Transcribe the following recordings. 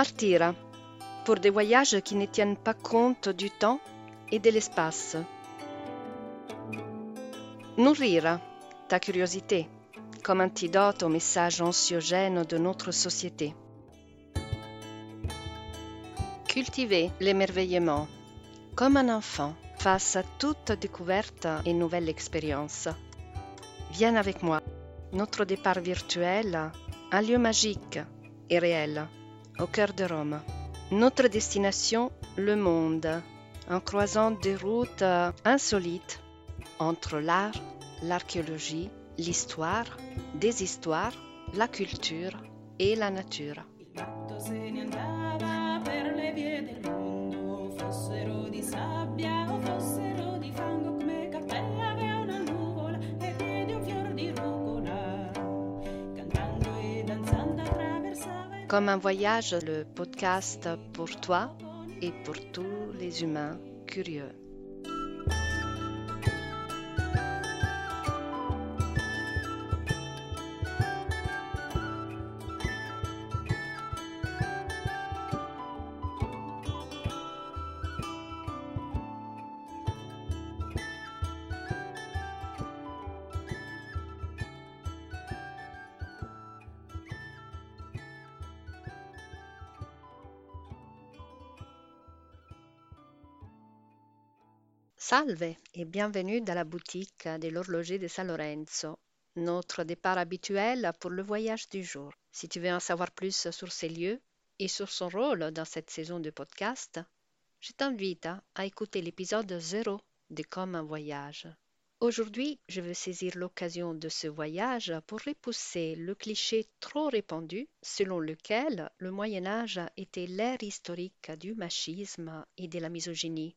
Partir pour des voyages qui ne tiennent pas compte du temps et de l'espace. Nourrir ta curiosité comme antidote aux messages anxiogènes de notre société. Cultiver l'émerveillement comme un enfant face à toute découverte et nouvelle expérience. Viens avec moi. Notre départ virtuel, un lieu magique et réel, au cœur de Rome. Notre destination, le monde, en croisant des routes insolites entre l'art, l'archéologie, l'histoire, des histoires, la culture et la nature. Comme un voyage, le podcast pour toi et pour tous les humains curieux. Salve et bienvenue dans la boutique de l'horloger de San Lorenzo, notre départ habituel pour le voyage du jour. Si tu veux en savoir plus sur ces lieux et sur son rôle dans cette saison de podcast, je t'invite à écouter l'épisode 0 de Comme un voyage. Aujourd'hui, je veux saisir l'occasion de ce voyage pour repousser le cliché trop répandu selon lequel le Moyen Âge était l'ère historique du machisme et de la misogynie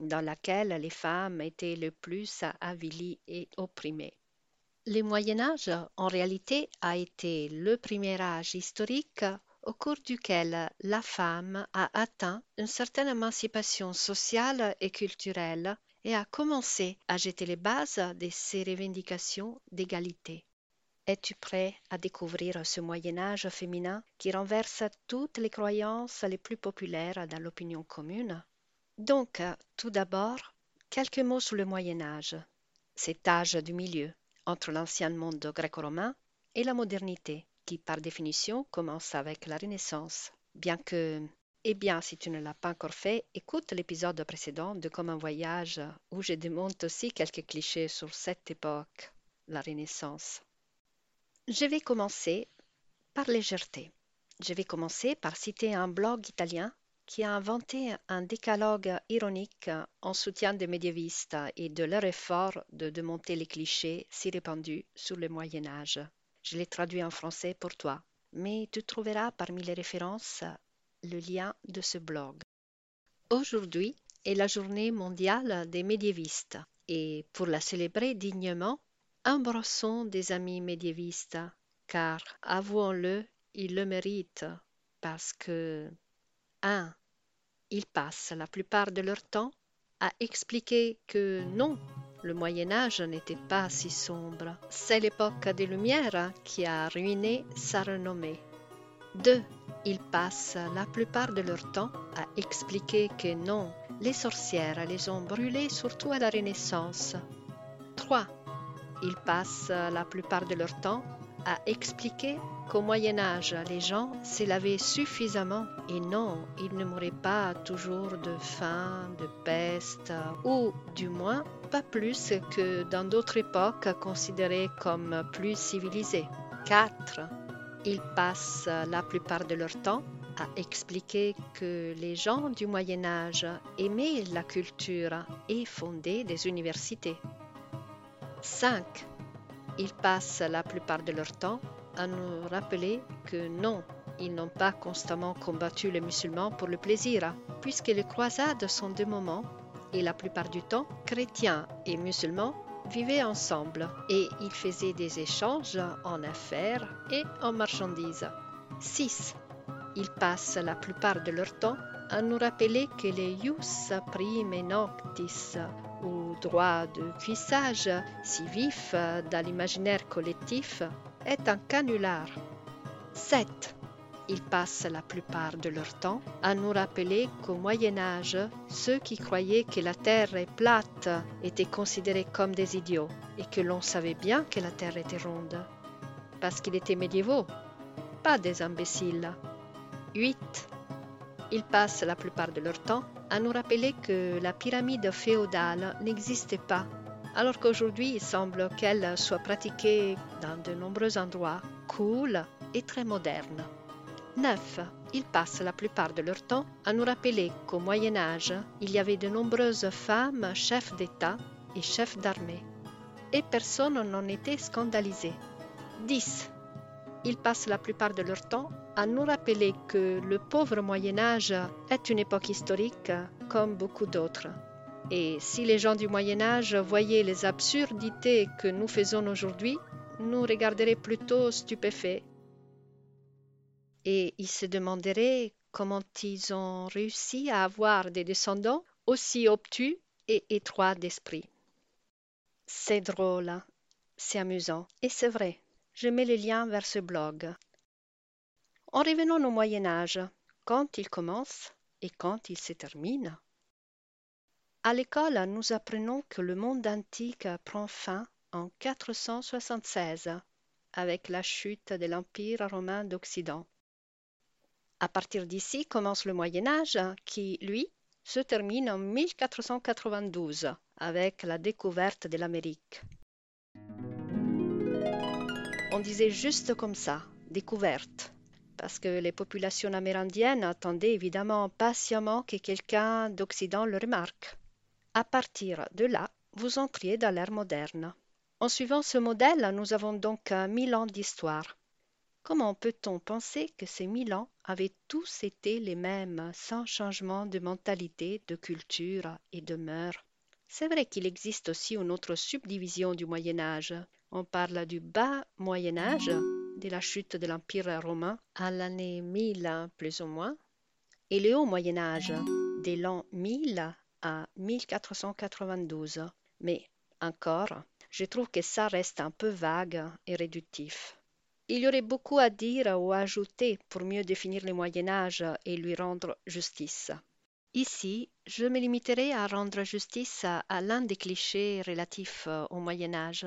dans laquelle les femmes étaient le plus avilies et opprimées. Le Moyen Âge, en réalité, a été le premier âge historique au cours duquel la femme a atteint une certaine émancipation sociale et culturelle et a commencé à jeter les bases de ses revendications d'égalité. Es-tu prêt à découvrir ce Moyen Âge féminin qui renverse toutes les croyances les plus populaires dans l'opinion commune? Donc, tout d'abord, quelques mots sur le Moyen Âge, cet âge du milieu entre l'ancien monde gréco-romain et la modernité, qui par définition commence avec la Renaissance. Bien que, eh bien, si tu ne l'as pas encore fait, écoute l'épisode précédent de Comme un voyage, où je démonte aussi quelques clichés sur cette époque, la Renaissance. Je vais commencer par légèreté. Je vais commencer par citer un blog italien qui a inventé un décalogue ironique en soutien des médiévistes et de leur effort de démonter les clichés si répandus sur le Moyen Âge. Je l'ai traduit en français pour toi, mais tu trouveras parmi les références le lien de ce blog. Aujourd'hui est la journée mondiale des médiévistes et pour la célébrer dignement, embrassons des amis médiévistes, car avouons-le, ils le méritent parce que 1. Ils passent la plupart de leur temps à expliquer que non, le Moyen Âge n'était pas si sombre. C'est l'époque des Lumières qui a ruiné sa renommée. 2. Ils passent la plupart de leur temps à expliquer que non, les sorcières les ont brûlées surtout à la Renaissance. 3. Ils passent la plupart de leur temps à expliquer qu'au Moyen Âge, les gens se lavaient suffisamment et non, ils ne mouraient pas toujours de faim, de peste, ou du moins pas plus que dans d'autres époques considérées comme plus civilisées. 4. Ils passent la plupart de leur temps à expliquer que les gens du Moyen Âge aimaient la culture et fondaient des universités. 5. Ils passent la plupart de leur temps à nous rappeler que non, ils n'ont pas constamment combattu les musulmans pour le plaisir, puisque les croisades sont des moments, et la plupart du temps, chrétiens et musulmans vivaient ensemble et ils faisaient des échanges en affaires et en marchandises. 6. Ils passent la plupart de leur temps à nous rappeler que les ius prime noctis droit de cuissage, si vif dans l'imaginaire collectif, est un canular. 7. Ils passent la plupart de leur temps à nous rappeler qu'au Moyen Âge, ceux qui croyaient que la Terre est plate étaient considérés comme des idiots et que l'on savait bien que la Terre était ronde. Parce qu'ils étaient médiévaux, pas des imbéciles. 8. Ils passent la plupart de leur temps à nous rappeler que la pyramide féodale n'existait pas, alors qu'aujourd'hui il semble qu'elle soit pratiquée dans de nombreux endroits, cool et très moderne. 9. Ils passent la plupart de leur temps à nous rappeler qu'au Moyen Âge, il y avait de nombreuses femmes chefs d'État et chefs d'armée, et personne n'en était scandalisé. 10. Ils passent la plupart de leur temps à nous rappeler que le pauvre Moyen Âge est une époque historique comme beaucoup d'autres. Et si les gens du Moyen Âge voyaient les absurdités que nous faisons aujourd'hui, nous regarderaient plutôt stupéfaits et ils se demanderaient comment ils ont réussi à avoir des descendants aussi obtus et étroits d'esprit. C'est drôle, c'est amusant, et c'est vrai. Je mets le lien vers ce blog. En revenant au Moyen Âge, quand il commence et quand il se termine. À l'école, nous apprenons que le monde antique prend fin en 476 avec la chute de l'Empire romain d'Occident. À partir d'ici commence le Moyen Âge qui, lui, se termine en 1492 avec la découverte de l'Amérique. On disait juste comme ça, découverte, parce que les populations amérindiennes attendaient évidemment patiemment que quelqu'un d'Occident le remarque. À partir de là, vous entriez dans l'ère moderne. En suivant ce modèle, nous avons donc mille ans d'histoire. Comment peut-on penser que ces mille ans avaient tous été les mêmes, sans changement de mentalité, de culture et de mœurs? C'est vrai qu'il existe aussi une autre subdivision du Moyen Âge. On parle du bas Moyen Âge, de la chute de l'Empire romain à l'année 1000 plus ou moins, et le haut Moyen Âge, de l'an 1000 à 1492. Mais encore, je trouve que ça reste un peu vague et réductif. Il y aurait beaucoup à dire ou à ajouter pour mieux définir le Moyen Âge et lui rendre justice. Ici, je me limiterai à rendre justice à l'un des clichés relatifs au Moyen Âge,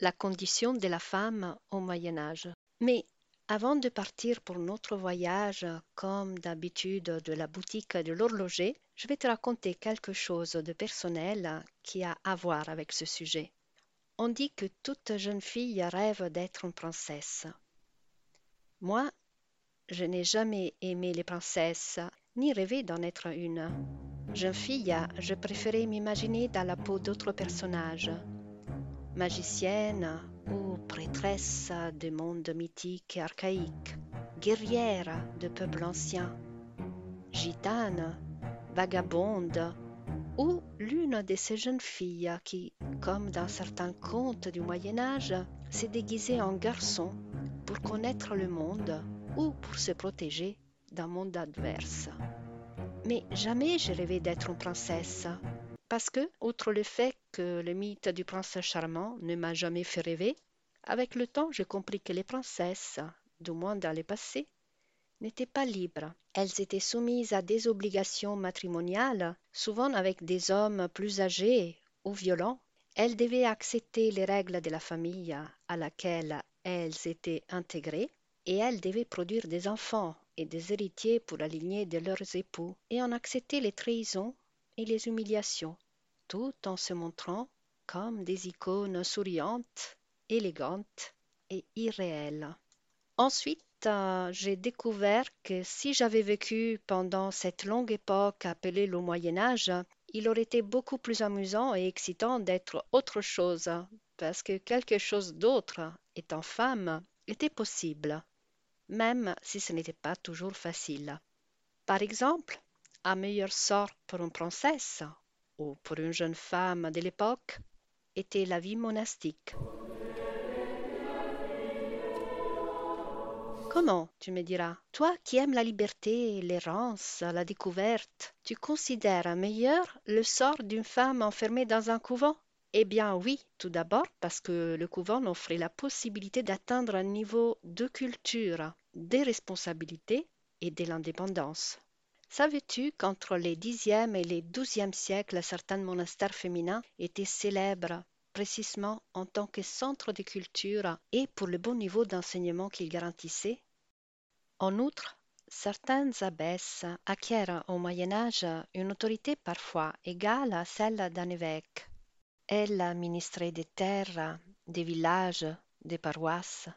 la condition de la femme au Moyen Âge. Mais avant de partir pour notre voyage, comme d'habitude de la boutique de l'horloger, je vais te raconter quelque chose de personnel qui a à voir avec ce sujet. On dit que toute jeune fille rêve d'être une princesse. Moi, je n'ai jamais aimé les princesses, ni rêvé d'en être une. Jeune fille, je préférais m'imaginer dans la peau d'autres personnages, magicienne ou prêtresse de mondes mythiques et archaïques, guerrière de peuples anciens, gitane, vagabonde, ou l'une de ces jeunes filles qui, comme dans certains contes du Moyen Âge, s'est déguisée en garçon pour connaître le monde ou pour se protéger d'un monde adverse. Mais jamais je rêvé d'être une princesse, parce que, outre le fait que le mythe du prince charmant ne m'a jamais fait rêver, avec le temps j'ai compris que les princesses, du moins dans le passé, n'étaient pas libres. Elles étaient soumises à des obligations matrimoniales, souvent avec des hommes plus âgés ou violents. Elles devaient accepter les règles de la famille à laquelle elles étaient intégrées, et elles devaient produire des enfants et des héritiers pour la lignée de leurs époux, et en accepter les trahisons et les humiliations, tout en se montrant comme des icônes souriantes, élégantes et irréelles. Ensuite, j'ai découvert que si j'avais vécu pendant cette longue époque appelée le Moyen Âge, il aurait été beaucoup plus amusant et excitant d'être autre chose, parce que quelque chose d'autre, étant femme, était possible, même si ce n'était pas toujours facile. Par exemple, un meilleur sort pour une princesse ou pour une jeune femme de l'époque était la vie monastique. Comment, tu me diras, toi qui aimes la liberté, l'errance, la découverte, tu considères meilleur le sort d'une femme enfermée dans un couvent? Eh bien oui, tout d'abord parce que le couvent offrait la possibilité d'atteindre un niveau de culture, des responsabilités et de l'indépendance. Savais-tu qu'entre les Xe et les XIIe siècles, certains monastères féminins étaient célèbres précisément en tant que centre de culture et pour le bon niveau d'enseignement qu'ils garantissaient? En outre, certaines abbesses acquièrent au Moyen Âge une autorité parfois égale à celle d'un évêque. Elles administraient des terres, des villages, des paroisses,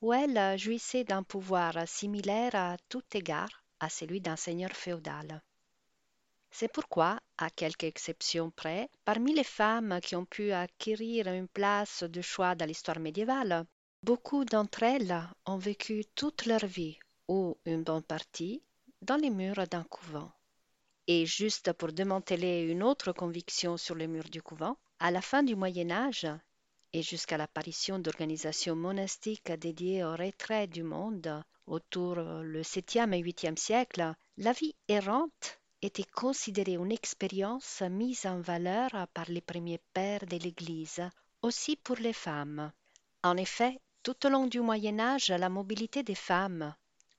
où elles jouissaient d'un pouvoir similaire à tout égard à celui d'un seigneur féodal. C'est pourquoi, à quelques exceptions près, parmi les femmes qui ont pu acquérir une place de choix dans l'histoire médiévale, beaucoup d'entre elles ont vécu toute leur vie ou une bonne partie dans les murs d'un couvent. Et juste pour démanteler une autre conviction sur les murs du couvent, à la fin du Moyen Âge et jusqu'à l'apparition d'organisations monastiques dédiées au retrait du monde autour le 7e et 8e siècle, la vie errante était considérée une expérience mise en valeur par les premiers pères de l'Église, aussi pour les femmes. En effet, tout au long du Moyen Âge, la mobilité des femmes,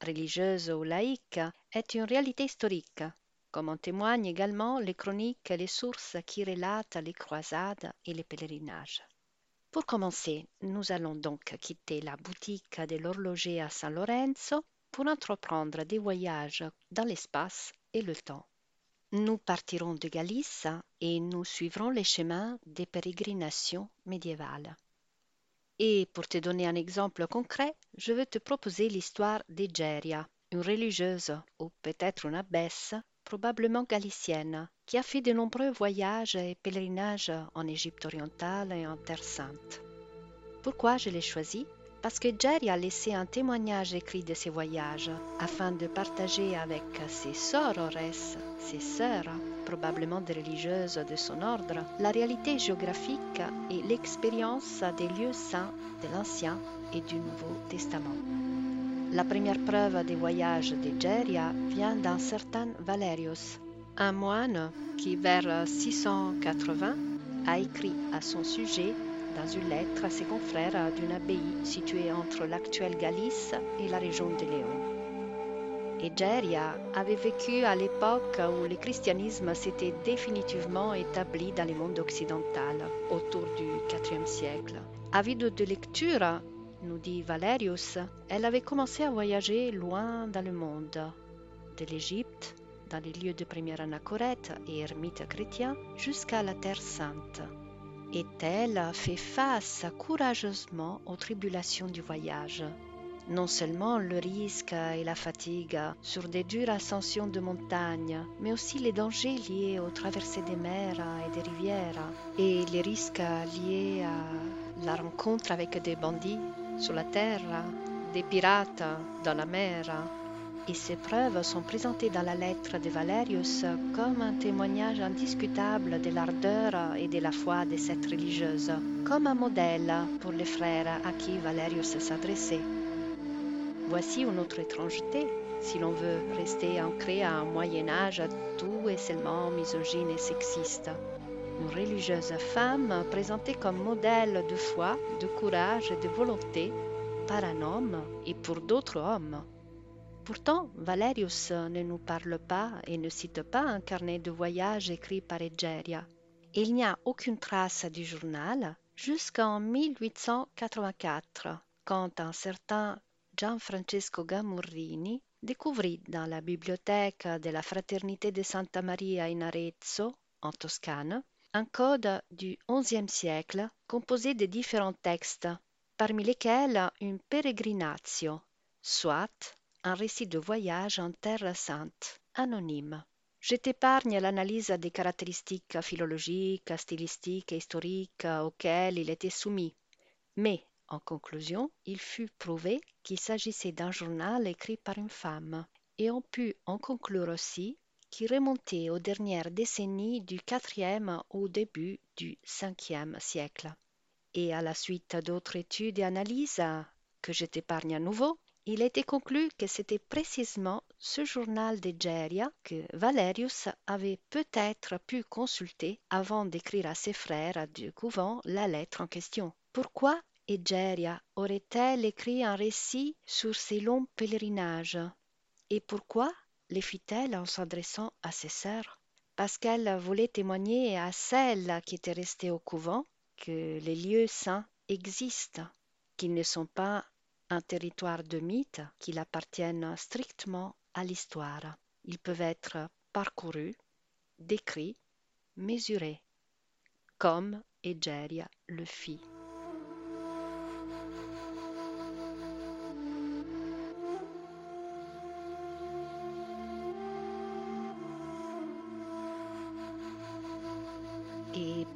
religieuse ou laïque, est une réalité historique, comme en témoignent également les chroniques et les sources qui relatent les croisades et les pèlerinages. Pour commencer, nous allons donc quitter la boutique de l'horloger à San Lorenzo pour entreprendre des voyages dans l'espace et le temps. Nous partirons de Galice et nous suivrons les chemins des pérégrinations médiévales. Et pour te donner un exemple concret, je vais te proposer l'histoire d'Egeria, une religieuse ou peut-être une abbesse, probablement galicienne, qui a fait de nombreux voyages et pèlerinages en Égypte orientale et en Terre sainte. Pourquoi je l'ai choisie Parce que Jerry a laissé un témoignage écrit de ses voyages afin de partager avec ses sorores, ses sœurs, probablement des religieuses de son ordre, la réalité géographique et l'expérience des lieux saints de l'Ancien et du Nouveau Testament. La première preuve des voyages de Geria vient d'un certain Valerius, un moine qui, vers 680, a écrit à son sujet dans une lettre à ses confrères d'une abbaye située entre l'actuelle Galice et la région de Léon. Egeria avait vécu à l'époque où le christianisme s'était définitivement établi dans le monde occidental, autour du IVe siècle. Avide de lecture, nous dit Valerius, elle avait commencé à voyager loin dans le monde, de l'Égypte, dans les lieux de première anachorète et ermites chrétiens, jusqu'à la Terre sainte. Et elle a fait face courageusement aux tribulations du voyage, non seulement le risque et la fatigue sur des dures ascensions de montagnes, mais aussi les dangers liés aux traversées des mers et des rivières, et les risques liés à la rencontre avec des bandits sur la terre, des pirates dans la mer. Et ces preuves sont présentées dans la lettre de Valerius comme un témoignage indiscutable de l'ardeur et de la foi de cette religieuse, comme un modèle pour les frères à qui Valerius s'adressait. Voici une autre étrangeté, si l'on veut rester ancré à un Moyen Âge tout et seulement misogyne et sexiste. Religieuse femme présentée comme modèle de foi, de courage et de volonté par un homme et pour d'autres hommes. Pourtant, Valerius ne nous parle pas et ne cite pas un carnet de voyage écrit par Egeria. Il n'y a aucune trace du journal jusqu'en 1884, quand un certain Gianfrancesco Gamurrini découvrit dans la bibliothèque de la Fraternité de Santa Maria in Arezzo, en Toscane, un code du XIe siècle composé de différents textes, parmi lesquels une pérégrinatio, soit un récit de voyage en Terre sainte, anonyme. Je t'épargne l'analyse des caractéristiques philologiques, stylistiques et historiques auxquelles il était soumis, mais en conclusion, il fut prouvé qu'il s'agissait d'un journal écrit par une femme, et on put en conclure aussi qu'il remontait aux dernières décennies du IVe au début du Ve siècle. Et à la suite d'autres études et analyses, que je t'épargne à nouveau, il était conclu que c'était précisément ce journal d'Egeria que Valerius avait peut-être pu consulter avant d'écrire à ses frères du couvent la lettre en question. Pourquoi Egeria aurait-elle écrit un récit sur ses longs pèlerinages? Et pourquoi les fit-elle en s'adressant à ses sœurs Parce qu'elle voulait témoigner à celles qui étaient restées au couvent que les lieux saints existent, qu'ils ne sont pas un territoire de mythes, qu'ils appartiennent strictement à l'histoire. Ils peuvent être parcourus, décrits, mesurés, comme Egeria le fit.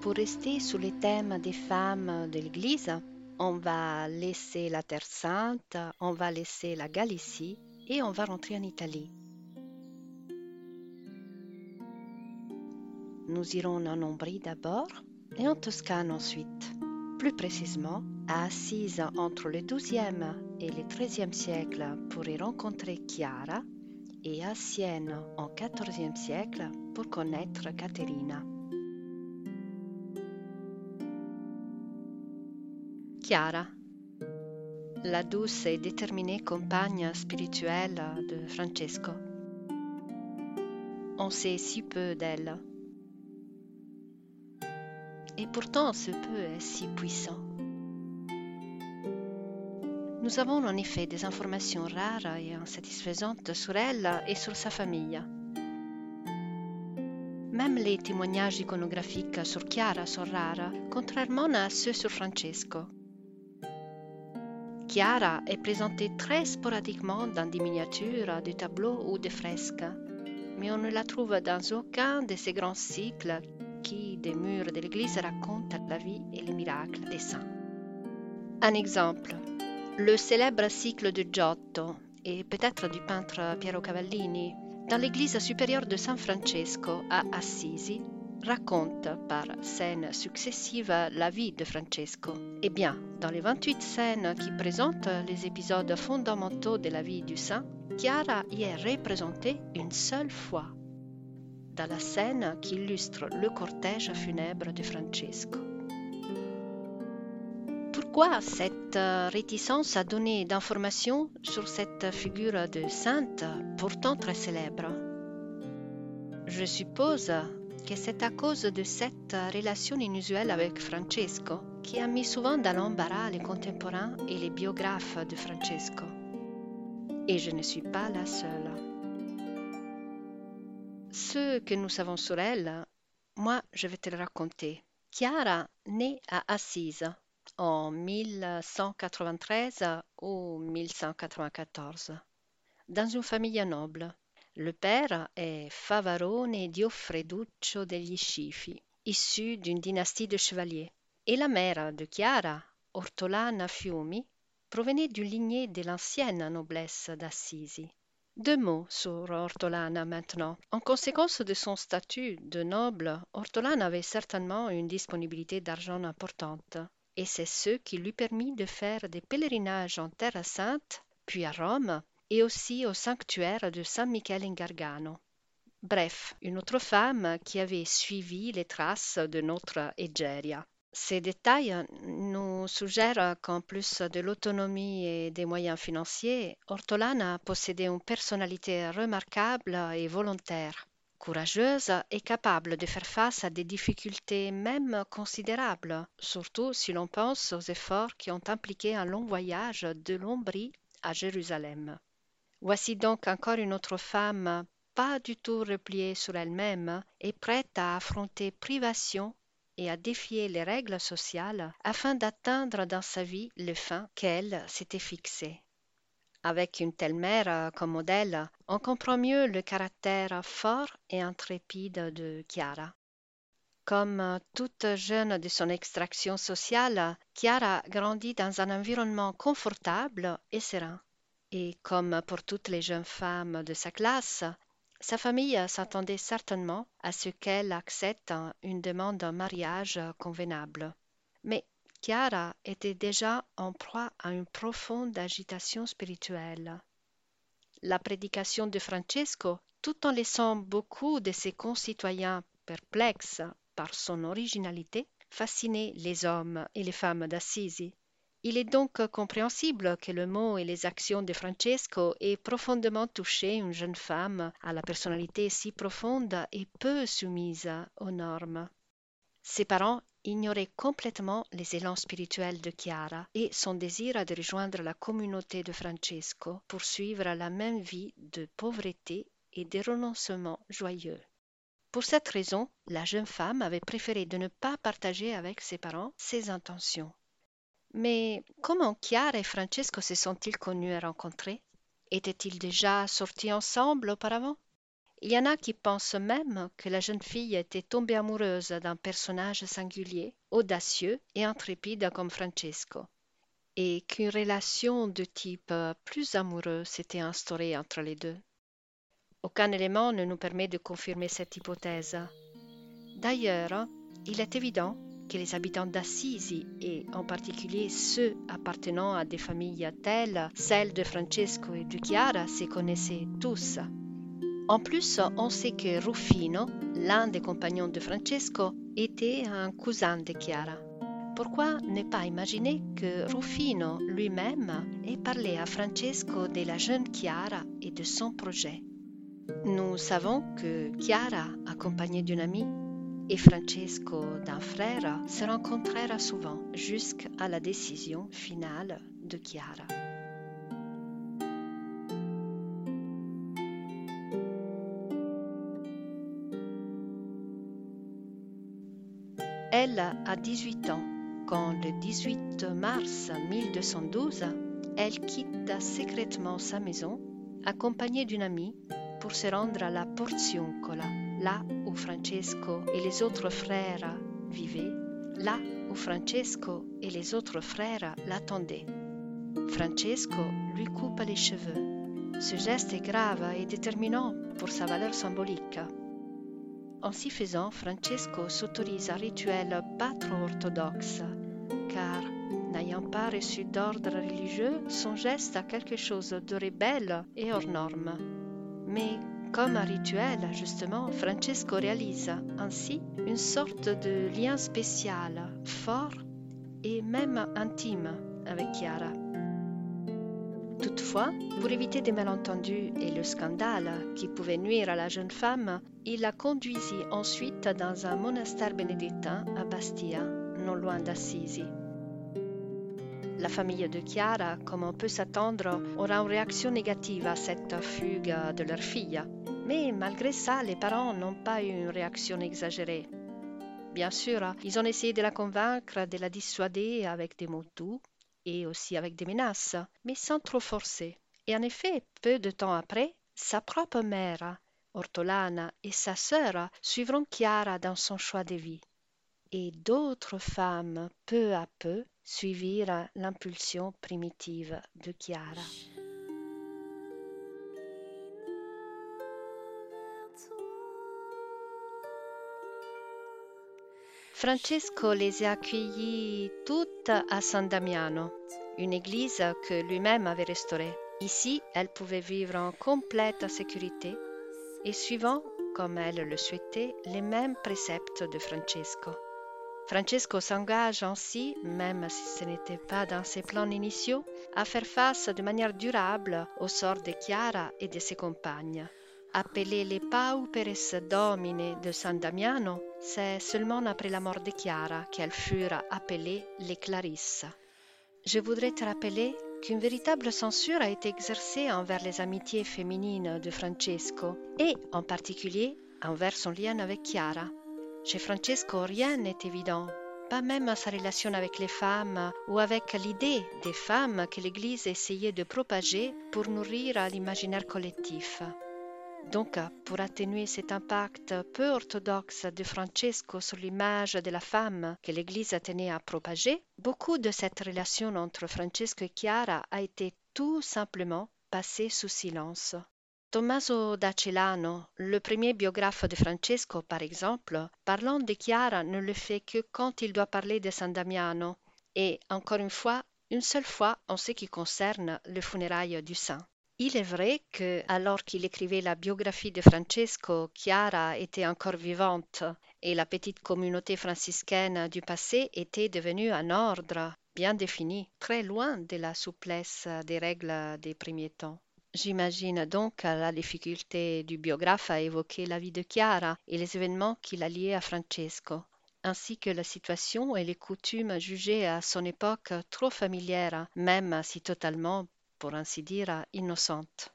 Pour rester sur les thèmes des femmes de l'Église, on va laisser la Terre Sainte, on va laisser la Galicie et on va rentrer en Italie. Nous irons en Ombrie d'abord et en Toscane ensuite. Plus précisément, à Assise entre le XIIe et le XIIIe siècle pour y rencontrer Chiara et à Sienne en XIVe siècle pour connaître Caterina. Chiara, la douce et déterminée compagne spirituelle de Francesco. On sait si peu d'elle. Et pourtant ce peu est si puissant. Nous avons en effet des informations rares et insatisfaisantes sur elle et sur sa famille. Même les témoignages iconographiques sur Chiara sont rares, contrairement à ceux sur Francesco. Chiara est présentée très sporadiquement dans des miniatures, des tableaux ou des fresques, mais on ne la trouve dans aucun de ces grands cycles qui, des murs de l'Église, racontent la vie et les miracles des saints. Un exemple, le célèbre cycle de Giotto et peut-être du peintre Piero Cavallini, dans l'église supérieure de San Francesco à Assisi, raconte par scènes successives la vie de Francesco. Eh bien, dans les 28 scènes qui présentent les épisodes fondamentaux de la vie du saint, Chiara y est représentée une seule fois, dans la scène qui illustre le cortège funèbre de Francesco. Pourquoi cette réticence à donner d'informations sur cette figure de sainte pourtant très célèbre? Je suppose que c'est à cause de cette relation inusuelle avec Francesco qui a mis souvent dans l'embarras les contemporains et les biographes de Francesco. Et je ne suis pas la seule. Ce que nous savons sur elle, moi je vais te le raconter. Chiara naît à Assise en 1193 ou 1194, dans une famille noble. Le père est Favarone Dioffreduccio degli Scifi, issu d'une dynastie de chevaliers, et la mère de Chiara, Ortolana Fiumi, provenait d'une lignée de l'ancienne noblesse d'Assisi. Deux mots sur Ortolana maintenant. En conséquence de son statut de noble, Ortolana avait certainement une disponibilité d'argent importante, et c'est ce qui lui permit de faire des pèlerinages en Terre Sainte, puis à Rome, et aussi au sanctuaire de San Michele in Gargano. Bref, une autre femme qui avait suivi les traces de notre Egeria. Ces détails nous suggèrent qu'en plus de l'autonomie et des moyens financiers, Ortolana possédait une personnalité remarquable et volontaire, courageuse et capable de faire face à des difficultés même considérables, surtout si l'on pense aux efforts qui ont impliqué un long voyage de l'Ombrie à Jérusalem. Voici donc encore une autre femme pas du tout repliée sur elle-même et prête à affronter privation et à défier les règles sociales afin d'atteindre dans sa vie le fin qu'elle s'était fixé. Avec une telle mère comme modèle, on comprend mieux le caractère fort et intrépide de Chiara. Comme toute jeune de son extraction sociale, Chiara grandit dans un environnement confortable et serein. Et comme pour toutes les jeunes femmes de sa classe, sa famille s'attendait certainement à ce qu'elle accepte une demande en mariage convenable. Mais Chiara était déjà en proie à une profonde agitation spirituelle. La prédication de Francesco, tout en laissant beaucoup de ses concitoyens perplexes par son originalité, fascinait les hommes et les femmes d'Assisi. Il est donc compréhensible que le mot et les actions de Francesco aient profondément touché une jeune femme à la personnalité si profonde et peu soumise aux normes. Ses parents ignorait complètement les élans spirituels de Chiara et son désir de rejoindre la communauté de Francesco pour suivre la même vie de pauvreté et de renoncement joyeux. Pour cette raison, la jeune femme avait préféré de ne pas partager avec ses parents ses intentions. Mais comment Chiara et Francesco se sont-ils connus et rencontrés? Étaient-ils déjà sortis ensemble auparavant? Il y en a qui pensent même que la jeune fille était tombée amoureuse d'un personnage singulier, audacieux et intrépide comme Francesco, et qu'une relation de type plus amoureux s'était instaurée entre les deux. Aucun élément ne nous permet de confirmer cette hypothèse. D'ailleurs, il est évident que les habitants d'Assisi, et en particulier ceux appartenant à des familles telles, celles de Francesco et de Chiara, se connaissaient tous. En plus, on sait que Ruffino, l'un des compagnons de Francesco, était un cousin de Chiara. Pourquoi ne pas imaginer que Ruffino lui-même ait parlé à Francesco de la jeune Chiara et de son projet? Nous savons que Chiara, accompagnée d'une amie, et Francesco d'un frère se rencontrèrent souvent jusqu'à la décision finale de Chiara. Elle a 18 ans quand le 18 mars 1212, elle quitte secrètement sa maison accompagnée d'une amie pour se rendre à la Porziuncola, là où Francesco et les autres frères vivaient, là où Francesco et les autres frères l'attendaient. Francesco lui coupe les cheveux. Ce geste est grave et déterminant pour sa valeur symbolique. En s'y faisant, Francesco s'autorise un rituel pas trop orthodoxe, car, n'ayant pas reçu d'ordre religieux, son geste a quelque chose de rebelle et hors norme. Mais comme un rituel, justement, Francesco réalise ainsi une sorte de lien spécial, fort et même intime avec Chiara. Toutefois, pour éviter des malentendus et le scandale qui pouvait nuire à la jeune femme, il la conduisit ensuite dans un monastère bénédictin à Bastia, non loin d'Assisi. La famille de Chiara, comme on peut s'attendre, aura une réaction négative à cette fugue de leur fille. Mais malgré ça, les parents n'ont pas eu une réaction exagérée. Bien sûr, ils ont essayé de la convaincre, de la dissuader avec des mots doux, et aussi avec des menaces, mais sans trop forcer. Et en effet, peu de temps après, sa propre mère, Ortolana, et sa sœur suivront Chiara dans son choix de vie. Et d'autres femmes, peu à peu, suivirent l'impulsion primitive de Chiara. Francesco les a accueillis toutes à San Damiano, une église que lui-même avait restaurée. Ici, elles pouvaient vivre en complète sécurité et suivant, comme elle le souhaitait, les mêmes préceptes de Francesco. Francesco s'engage ainsi, même si ce n'était pas dans ses plans initiaux, à faire face de manière durable au sort de Chiara et de ses compagnes. Appelées les pauperes domine de San Damiano, c'est seulement après la mort de Chiara qu'elles furent appelées les Clarisses. Je voudrais te rappeler qu'une véritable censure a été exercée envers les amitiés féminines de Francesco et en particulier envers son lien avec Chiara. Chez Francesco, rien n'est évident, pas même sa relation avec les femmes ou avec l'idée des femmes que l'Église essayait de propager pour nourrir l'imaginaire collectif. Donc, pour atténuer cet impact peu orthodoxe de Francesco sur l'image de la femme que l'Église tenait à propager, beaucoup de cette relation entre Francesco et Chiara a été tout simplement passée sous silence. Tommaso da Celano, le premier biographe de Francesco par exemple, parlant de Chiara ne le fait que quand il doit parler de San Damiano, et encore une fois, une seule fois en ce qui concerne le funérailles du saint. Il est vrai que, alors qu'il écrivait la biographie de Francesco, Chiara était encore vivante et la petite communauté franciscaine du passé était devenue un ordre. bien définie, très loin de la souplesse des règles des premiers temps. J'imagine donc la difficulté du biographe à évoquer la vie de Chiara et les événements qui la liaient à Francesco, ainsi que la situation et les coutumes jugées à son époque trop familières, même si totalement, pour ainsi dire, innocentes.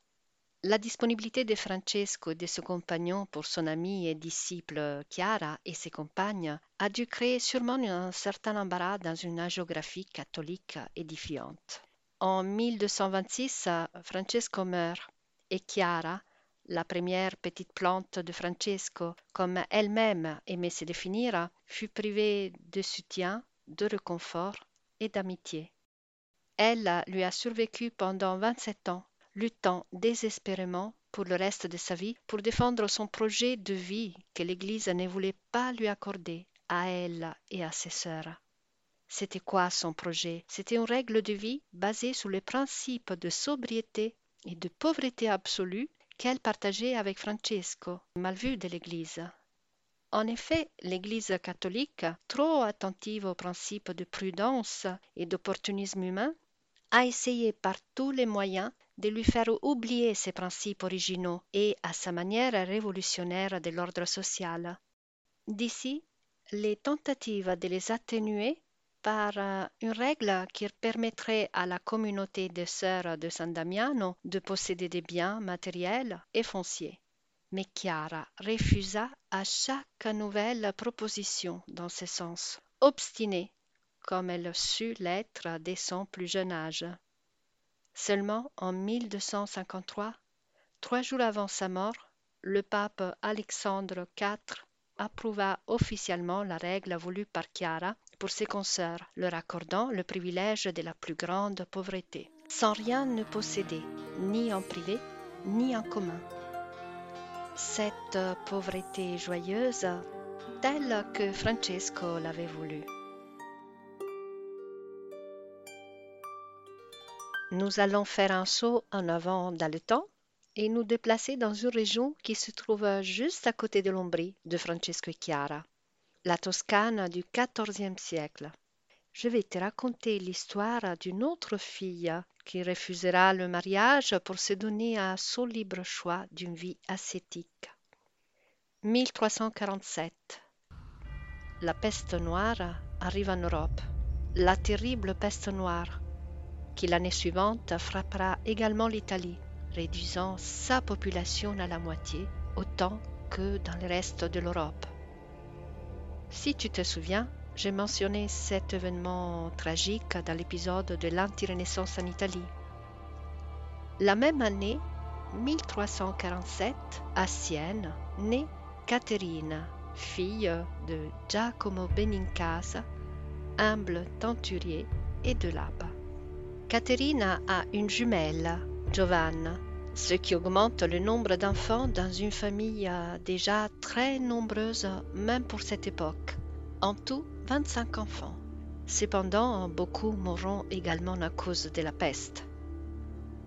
La disponibilité de Francesco et de ses compagnons pour son amie et disciple Chiara et ses compagnes a dû créer sûrement un certain embarras dans une géographie catholique édifiante. En 1226, Francesco meurt et Chiara, la première petite plante de Francesco, comme elle-même aimait se définir, fut privée de soutien, de réconfort et d'amitié. Elle lui a survécu pendant 27 ans, luttant désespérément pour le reste de sa vie pour défendre son projet de vie que l'Église ne voulait pas lui accorder à elle et à ses sœurs. C'était quoi son projet? C'était une règle de vie basée sur les principes de sobriété et de pauvreté absolue qu'elle partageait avec Francesco, mal vu de l'Église. En effet, l'Église catholique, trop attentive aux principes de prudence et d'opportunisme humain, a essayé par tous les moyens de lui faire oublier ses principes originaux et à sa manière révolutionnaire de l'ordre social. D'ici, les tentatives de les atténuer par euh, une règle qui permettrait à la communauté des sœurs de San Damiano de posséder des biens matériels et fonciers. Mais Chiara refusa à chaque nouvelle proposition dans ce sens, obstinée comme elle sut l'être dès son plus jeune âge. Seulement en 1253, trois jours avant sa mort, le pape Alexandre IV approuva officiellement la règle voulue par Chiara pour ses consoeurs, leur accordant le privilège de la plus grande pauvreté, sans rien ne posséder, ni en privé, ni en commun. Cette pauvreté joyeuse, telle que Francesco l'avait voulu. Nous allons faire un saut en avant dans le temps et nous déplacer dans une région qui se trouve juste à côté de l'Ombrie de Francesco Chiara, la Toscane du XIVe siècle. Je vais te raconter l'histoire d'une autre fille qui refusera le mariage pour se donner à son libre choix d'une vie ascétique. 1347. La peste noire arrive en Europe. La terrible peste noire qui l'année suivante frappera également l'Italie réduisant sa population à la moitié, autant que dans le reste de l'Europe. Si tu te souviens, j'ai mentionné cet événement tragique dans l'épisode de l'anti-renaissance en Italie. La même année, 1347, à Sienne, naît Caterina, fille de Giacomo Benincasa, humble tenturier et de l'abbé. Caterina a une jumelle, Giovanna, ce qui augmente le nombre d'enfants dans une famille euh, déjà très nombreuse même pour cette époque. En tout, 25 enfants. Cependant, beaucoup mourront également à cause de la peste.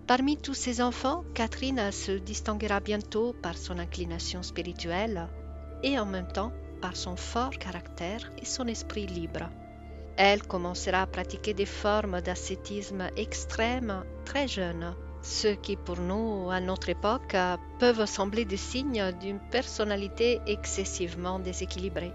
Parmi tous ces enfants, Catherine se distinguera bientôt par son inclination spirituelle et en même temps par son fort caractère et son esprit libre. Elle commencera à pratiquer des formes d'ascétisme extrême très jeune ce qui pour nous, à notre époque, peuvent sembler des signes d'une personnalité excessivement déséquilibrée.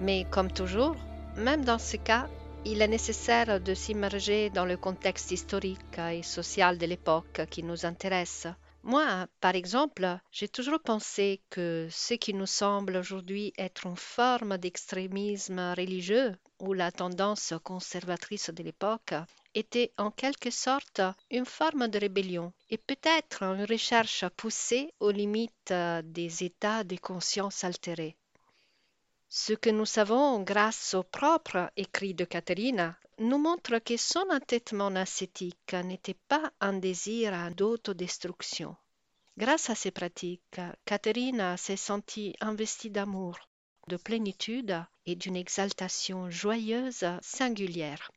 Mais comme toujours, même dans ce cas, il est nécessaire de s'immerger dans le contexte historique et social de l'époque qui nous intéresse. Moi, par exemple, j'ai toujours pensé que ce qui nous semble aujourd'hui être une forme d'extrémisme religieux ou la tendance conservatrice de l'époque était en quelque sorte une forme de rébellion et peut-être une recherche poussée aux limites des états de conscience altérés. Ce que nous savons grâce aux propres écrits de Catherine nous montre que son entêtement ascétique n'était pas un désir d'autodestruction. Grâce à ces pratiques, Catherine s'est sentie investie d'amour, de plénitude et d'une exaltation joyeuse singulière.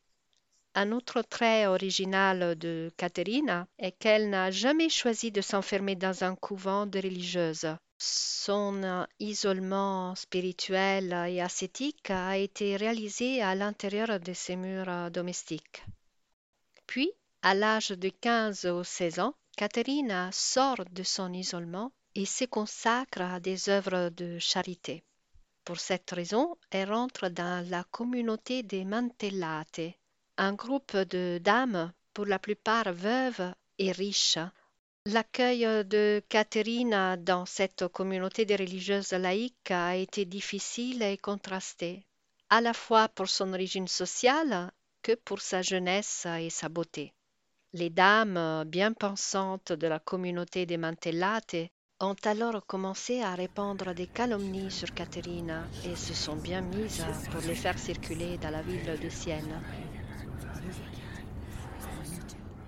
Un autre trait original de Caterina est qu'elle n'a jamais choisi de s'enfermer dans un couvent de religieuses, Son isolement spirituel et ascétique a été réalisé à l'intérieur de ses murs domestiques. Puis, à l'âge de 15 ou 16 ans, Caterina sort de son isolement et se consacre à des œuvres de charité. Pour cette raison, elle rentre dans la communauté des Mantellate, un groupe de dames, pour la plupart veuves et riches. L'accueil de Caterina dans cette communauté de religieuses laïques a été difficile et contrasté, à la fois pour son origine sociale que pour sa jeunesse et sa beauté. Les dames bien pensantes de la communauté des Mantellate ont alors commencé à répandre des calomnies sur Caterina et se sont bien mises pour les faire circuler dans la ville de Sienne.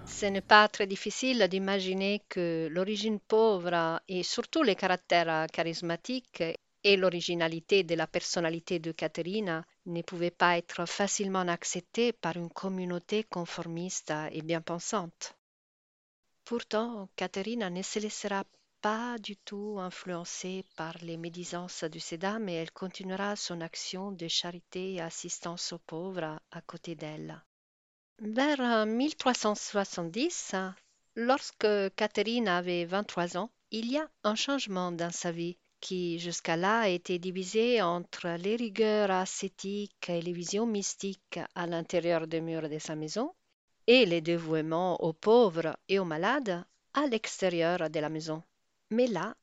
Ce n'est pas très difficile d'imaginer que l'origine pauvre et surtout les caractères charismatiques et l'originalité de la personnalité de Caterina ne pouvaient pas être facilement acceptés par une communauté conformiste et bien pensante. Pourtant, Caterina ne se laissera pas du tout influencée par les médisances de ces dames et elle continuera son action de charité et assistance aux pauvres à côté d'elle. Vers 1370, lorsque Catherine avait 23 ans, il y a un changement dans sa vie qui jusqu'à là était divisée entre les rigueurs ascétiques et les visions mystiques à l'intérieur des murs de sa maison et les dévouements aux pauvres et aux malades à l'extérieur de la maison. Mais là,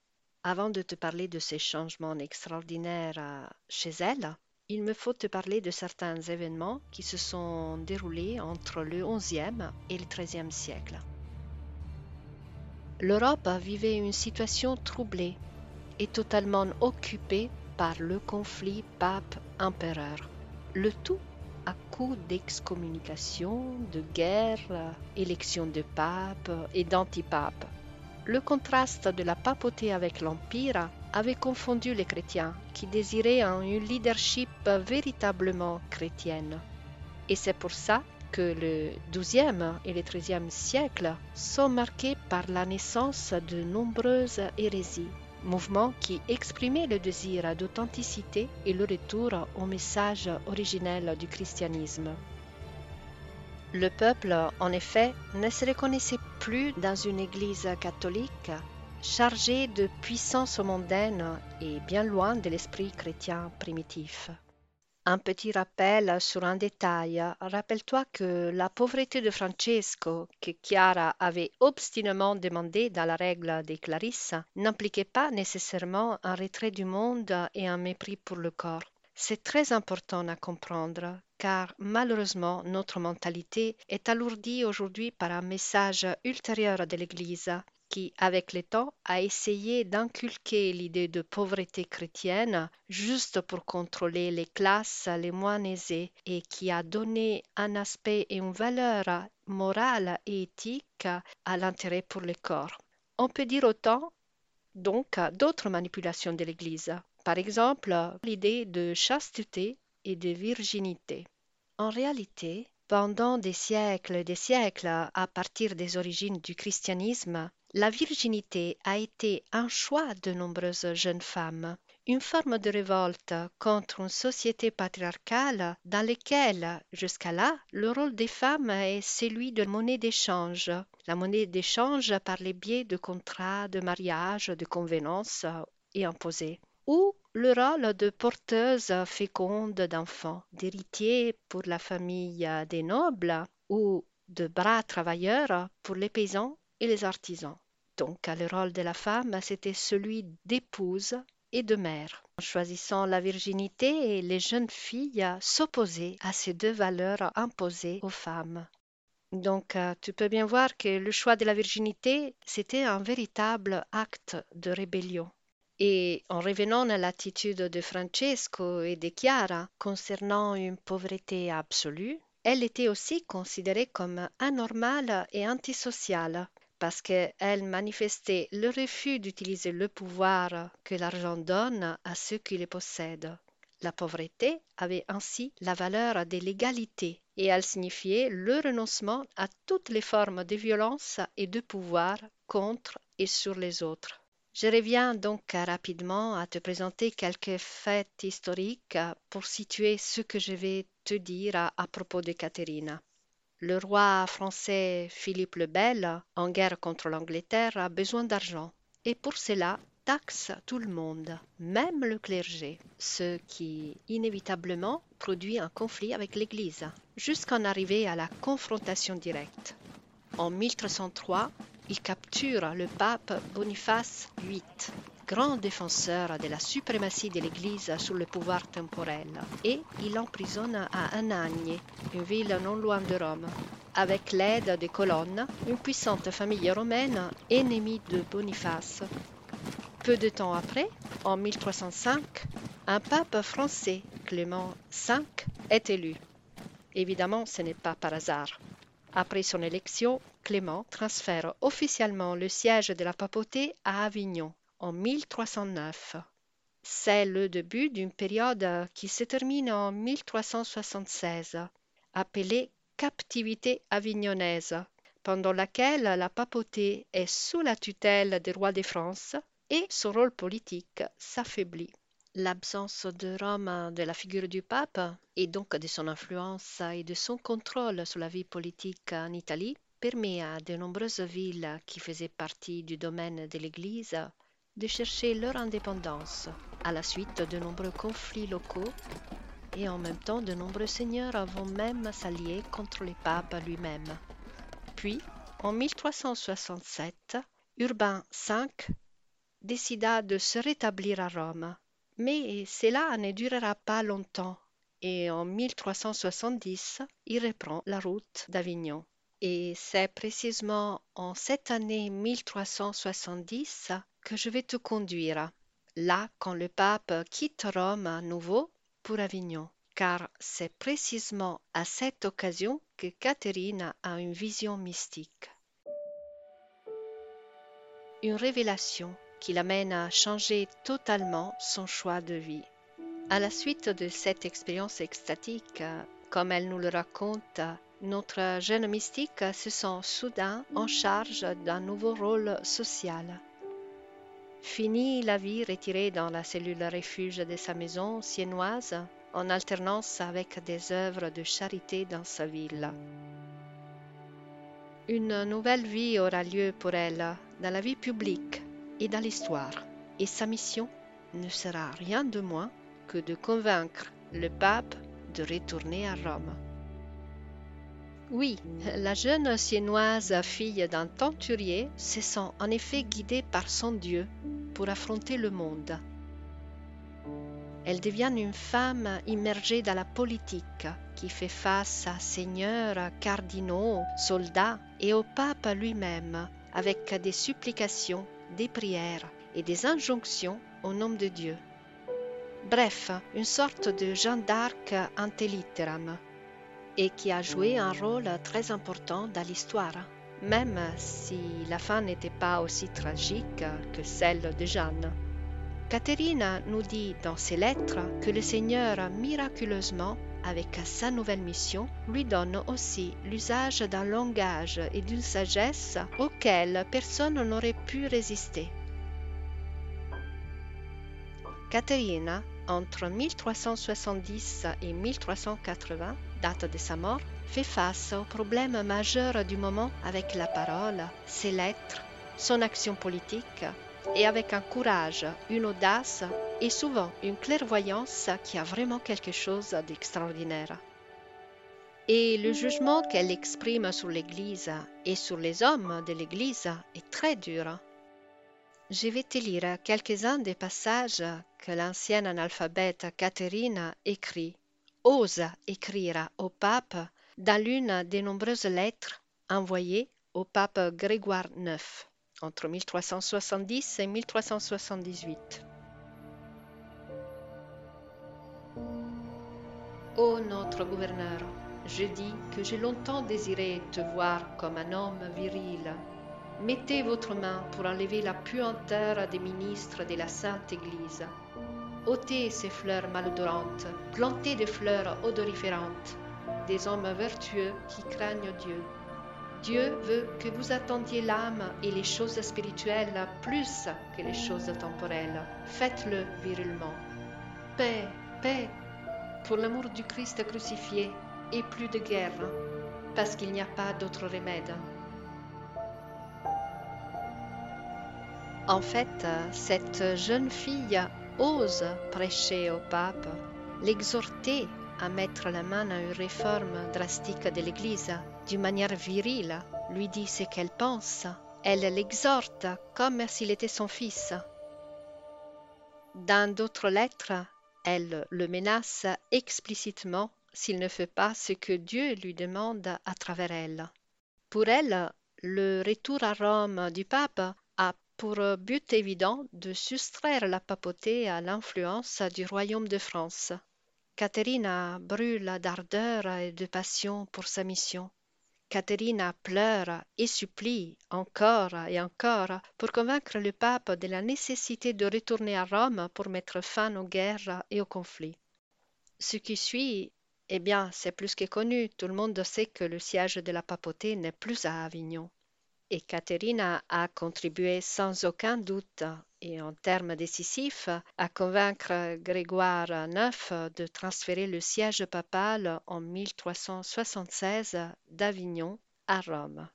avant de te parler de ces changements extraordinaires euh, chez elle, il me faut te parler de certains événements qui se sont déroulés entre le XIe et le XIIIe siècle. L'Europe vivait une situation troublée et totalement occupée par le conflit pape-empereur. Le tout à coup d'excommunication, de guerre, élection de pape et d'antipapes. Le contraste de la papauté avec l'Empire avait confondu les chrétiens qui désiraient un leadership véritablement chrétien. Et c'est pour ça que le XIIe et le XIIIe siècle sont marqués par la naissance de nombreuses hérésies, mouvements qui exprimaient le désir d'authenticité et le retour au message originel du christianisme. Le peuple, en effet, ne se reconnaissait plus dans une Église catholique chargée de puissance mondaine et bien loin de l'esprit chrétien primitif. Un petit rappel sur un détail. Rappelle-toi que la pauvreté de Francesco, que Chiara avait obstinément demandé dans la règle des Clarisses, n'impliquait pas nécessairement un retrait du monde et un mépris pour le corps. C'est très important à comprendre car malheureusement notre mentalité est alourdie aujourd'hui par un message ultérieur de l'Église qui, avec le temps, a essayé d'inculquer l'idée de pauvreté chrétienne juste pour contrôler les classes les moins aisées et qui a donné un aspect et une valeur morale et éthique à l'intérêt pour le corps. On peut dire autant donc d'autres manipulations de l'Église par exemple, l'idée de chasteté et de virginité. En réalité, pendant des siècles et des siècles, à partir des origines du christianisme, la virginité a été un choix de nombreuses jeunes femmes, une forme de révolte contre une société patriarcale dans laquelle, jusqu'à là, le rôle des femmes est celui de monnaie d'échange, la monnaie d'échange par les biais de contrats de mariage, de convenances et imposés ou le rôle de porteuse féconde d'enfants, d'héritier pour la famille des nobles ou de bras travailleurs pour les paysans et les artisans. Donc le rôle de la femme, c'était celui d'épouse et de mère. En choisissant la virginité, les jeunes filles s'opposaient à ces deux valeurs imposées aux femmes. Donc tu peux bien voir que le choix de la virginité, c'était un véritable acte de rébellion. Et en revenant à l'attitude de Francesco et de Chiara concernant une pauvreté absolue, elle était aussi considérée comme anormale et antisociale parce qu'elle manifestait le refus d'utiliser le pouvoir que l'argent donne à ceux qui le possèdent. La pauvreté avait ainsi la valeur de l'égalité et elle signifiait le renoncement à toutes les formes de violence et de pouvoir contre et sur les autres. Je reviens donc rapidement à te présenter quelques faits historiques pour situer ce que je vais te dire à, propos de Catherine. Le roi français Philippe le Bel, en guerre contre l'Angleterre, a besoin d'argent et pour cela taxe tout le monde, même le clergé, ce qui inévitablement produit un conflit avec l'Église, jusqu'en arriver à la confrontation directe. En 1303, il capture le pape Boniface VIII, grand défenseur de la suprématie de l'Église sur le pouvoir temporel, et il l'emprisonne à Anagni, une ville non loin de Rome, avec l'aide des colonnes, une puissante famille romaine ennemie de Boniface. Peu de temps après, en 1305, un pape français, Clément V, est élu. Évidemment, ce n'est pas par hasard. Après son élection, Clément transfère officiellement le siège de la papauté à Avignon en 1309. C'est le début d'une période qui se termine en 1376, appelée captivité avignonnaise, pendant laquelle la papauté est sous la tutelle des rois de France et son rôle politique s'affaiblit. L'absence de Rome de la figure du pape, et donc de son influence et de son contrôle sur la vie politique en Italie, permet à de nombreuses villes qui faisaient partie du domaine de l'Église de chercher leur indépendance à la suite de nombreux conflits locaux et en même temps de nombreux seigneurs vont même s'allier contre le pape lui-même. Puis, en 1367, Urbain V décida de se rétablir à Rome mais cela ne durera pas longtemps et en 1370, il reprend la route d'Avignon. Et c'est précisément en cette année 1370 que je vais te conduire, là quand le pape quitte Rome à nouveau pour Avignon, car c'est précisément à cette occasion que Catherine a une vision mystique. Une révélation qui l'amène à changer totalement son choix de vie. À la suite de cette expérience extatique, comme elle nous le raconte, notre jeune mystique se sent soudain en charge d'un nouveau rôle social. Fini la vie retirée dans la cellule refuge de sa maison siennoise, en alternance avec des œuvres de charité dans sa ville. Une nouvelle vie aura lieu pour elle dans la vie publique, et dans l'histoire, et sa mission ne sera rien de moins que de convaincre le pape de retourner à Rome. Oui, la jeune siennoise fille d'un tenturier se sent en effet guidée par son Dieu pour affronter le monde. Elle devient une femme immergée dans la politique qui fait face à seigneurs, cardinaux, soldats et au pape lui-même avec des supplications des prières et des injonctions au nom de Dieu. Bref, une sorte de Jeanne d'Arc antelitteram et qui a joué un rôle très important dans l'histoire, même si la fin n'était pas aussi tragique que celle de Jeanne. Catherine nous dit dans ses lettres que le Seigneur miraculeusement avec sa nouvelle mission, lui donne aussi l'usage d'un langage et d'une sagesse auxquels personne n'aurait pu résister. Catherine, entre 1370 et 1380, date de sa mort, fait face aux problèmes majeurs du moment avec la parole, ses lettres, son action politique, et avec un courage, une audace et souvent une clairvoyance qui a vraiment quelque chose d'extraordinaire. Et le jugement qu'elle exprime sur l'Église et sur les hommes de l'Église est très dur. Je vais te lire quelques-uns des passages que l'ancienne analphabète Catherine écrit, ose écrire au pape dans l'une des nombreuses lettres envoyées au pape Grégoire IX entre 1370 et 1378. Ô notre gouverneur, je dis que j'ai longtemps désiré te voir comme un homme viril. Mettez votre main pour enlever la puanteur des ministres de la Sainte Église. ôtez ces fleurs malodorantes, plantez des fleurs odoriférantes, des hommes vertueux qui craignent Dieu Dieu veut que vous attendiez l'âme et les choses spirituelles plus que les choses temporelles. Faites-le virilement. Paix, paix, pour l'amour du Christ crucifié, et plus de guerre, parce qu'il n'y a pas d'autre remède. En fait, cette jeune fille ose prêcher au pape, l'exhorter à mettre la main à une réforme drastique de l'Église d'une manière virile, lui dit ce qu'elle pense. Elle l'exhorte comme s'il était son fils. Dans d'autres lettres, elle le menace explicitement s'il ne fait pas ce que Dieu lui demande à travers elle. Pour elle, le retour à Rome du pape a pour but évident de soustraire la papauté à l'influence du royaume de France. Caterina brûle d'ardeur et de passion pour sa mission. Caterina pleure et supplie encore et encore pour convaincre le pape de la nécessité de retourner à Rome pour mettre fin aux guerres et aux conflits. Ce qui suit, eh bien, c'est plus que connu. Tout le monde sait que le siège de la papauté n'est plus à Avignon. Et Caterina a contribué sans aucun doute et en termes décisifs à convaincre Grégoire IX de transférer le siège papal en 1376 d'Avignon à Rome.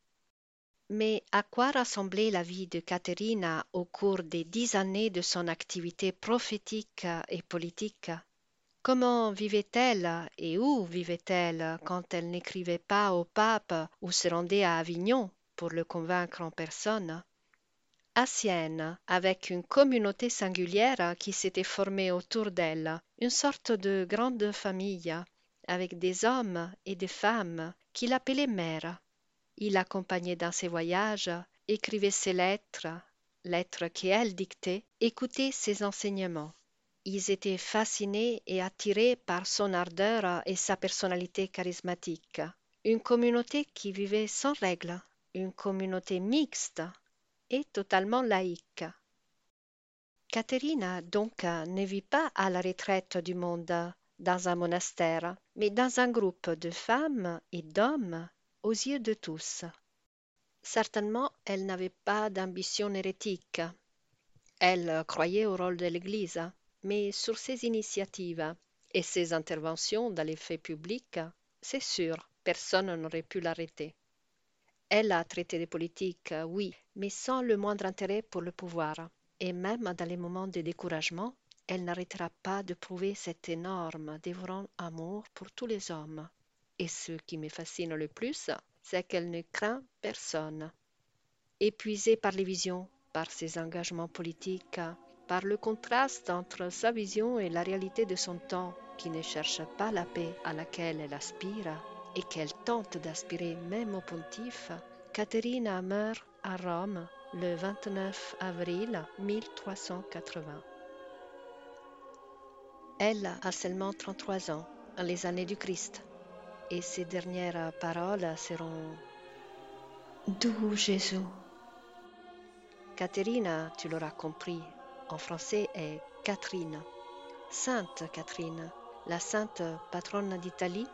Mais à quoi ressemblait la vie de Caterina au cours des dix années de son activité prophétique et politique? Comment vivait-elle et où vivait-elle quand elle n'écrivait pas au pape ou se rendait à Avignon pour le convaincre en personne? À Sienne, avec une communauté singulière qui s'était formée autour d'elle, une sorte de grande famille, avec des hommes et des femmes qu'il appelait mère. Il l'accompagnait dans ses voyages, écrivait ses lettres, lettres qu'elle dictait, écoutait ses enseignements. Ils étaient fascinés et attirés par son ardeur et sa personnalité charismatique. Une communauté qui vivait sans règles, une communauté mixte et totalement laïque. Caterina donc ne vit pas à la retraite du monde dans un monastère, mais dans un groupe de femmes et d'hommes aux yeux de tous. Certainement, elle n'avait pas d'ambition hérétique. Elle croyait au rôle de l'Église, mais sur ses initiatives et ses interventions dans les faits publics, c'est sûr, personne n'aurait pu l'arrêter. Elle a traité des politiques, oui, mais sans le moindre intérêt pour le pouvoir. Et même dans les moments de découragement, elle n'arrêtera pas de prouver cet énorme, dévorant amour pour tous les hommes. Et ce qui me fascine le plus, c'est qu'elle ne craint personne. Épuisée par les visions, par ses engagements politiques, par le contraste entre sa vision et la réalité de son temps, qui ne cherche pas la paix à laquelle elle aspire, et qu'elle tente d'aspirer même au pontife, Caterina meurt à Rome le 29 avril 1380. Elle a seulement 33 ans, les années du Christ, et ses dernières paroles seront Doux Jésus. Caterina, tu l'auras compris, en français est Catherine, Sainte Catherine, la sainte patronne d'Italie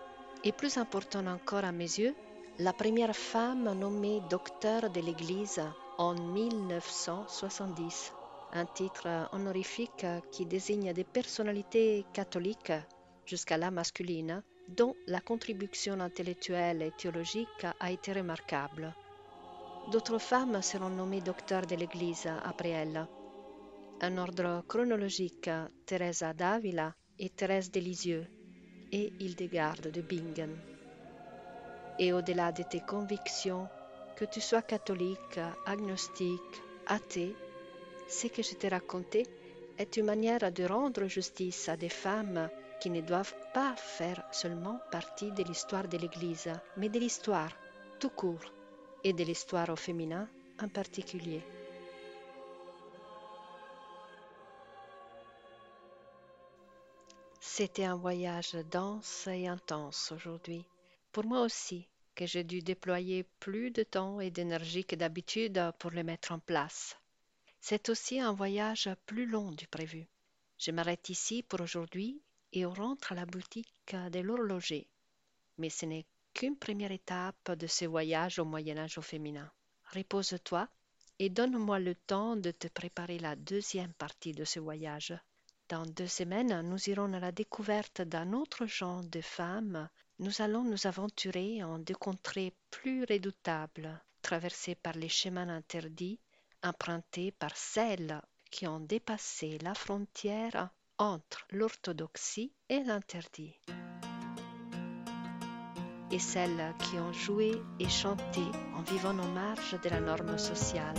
et plus important encore à mes yeux, la première femme nommée docteur de l'Église en 1970, un titre honorifique qui désigne des personnalités catholiques, jusqu'à là masculines, dont la contribution intellectuelle et théologique a été remarquable. D'autres femmes seront nommées docteurs de l'Église après elle. Un ordre chronologique, Teresa d'Avila et Thérèse de Lisieux et Hildegarde de Bingen. Et au-delà de tes convictions, que tu sois catholique, agnostique, athée, ce que je t'ai raconté est une manière de rendre justice à des femmes qui ne doivent pas faire seulement partie de l'histoire de l'Église, mais de l'histoire tout court et de l'histoire au féminin en particulier. C'était un voyage dense et intense aujourd'hui. Pour moi aussi, que j'ai dû déployer plus de temps et d'énergie que d'habitude pour le mettre en place. C'est aussi un voyage plus long du prévu. Je m'arrête ici pour aujourd'hui et on rentre à la boutique de l'horloger. Mais ce n'est qu'une première étape de ce voyage au Moyen Âge au féminin. Repose-toi et donne-moi le temps de te préparer la deuxième partie de ce voyage. Dans deux semaines, nous irons à la découverte d'un autre genre de femmes. Nous allons nous aventurer en deux contrées plus redoutables, traversées par les chemins interdits, empruntés par celles qui ont dépassé la frontière entre l'orthodoxie et l'interdit, et celles qui ont joué et chanté en vivant en marge de la norme sociale.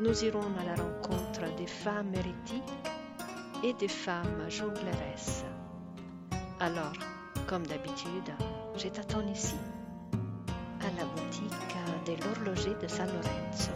Nous irons à la rencontre des femmes hérétiques et des femmes jongleresses. Alors, comme d'habitude, je t'attends ici, à la boutique de l'horloger de San Lorenzo.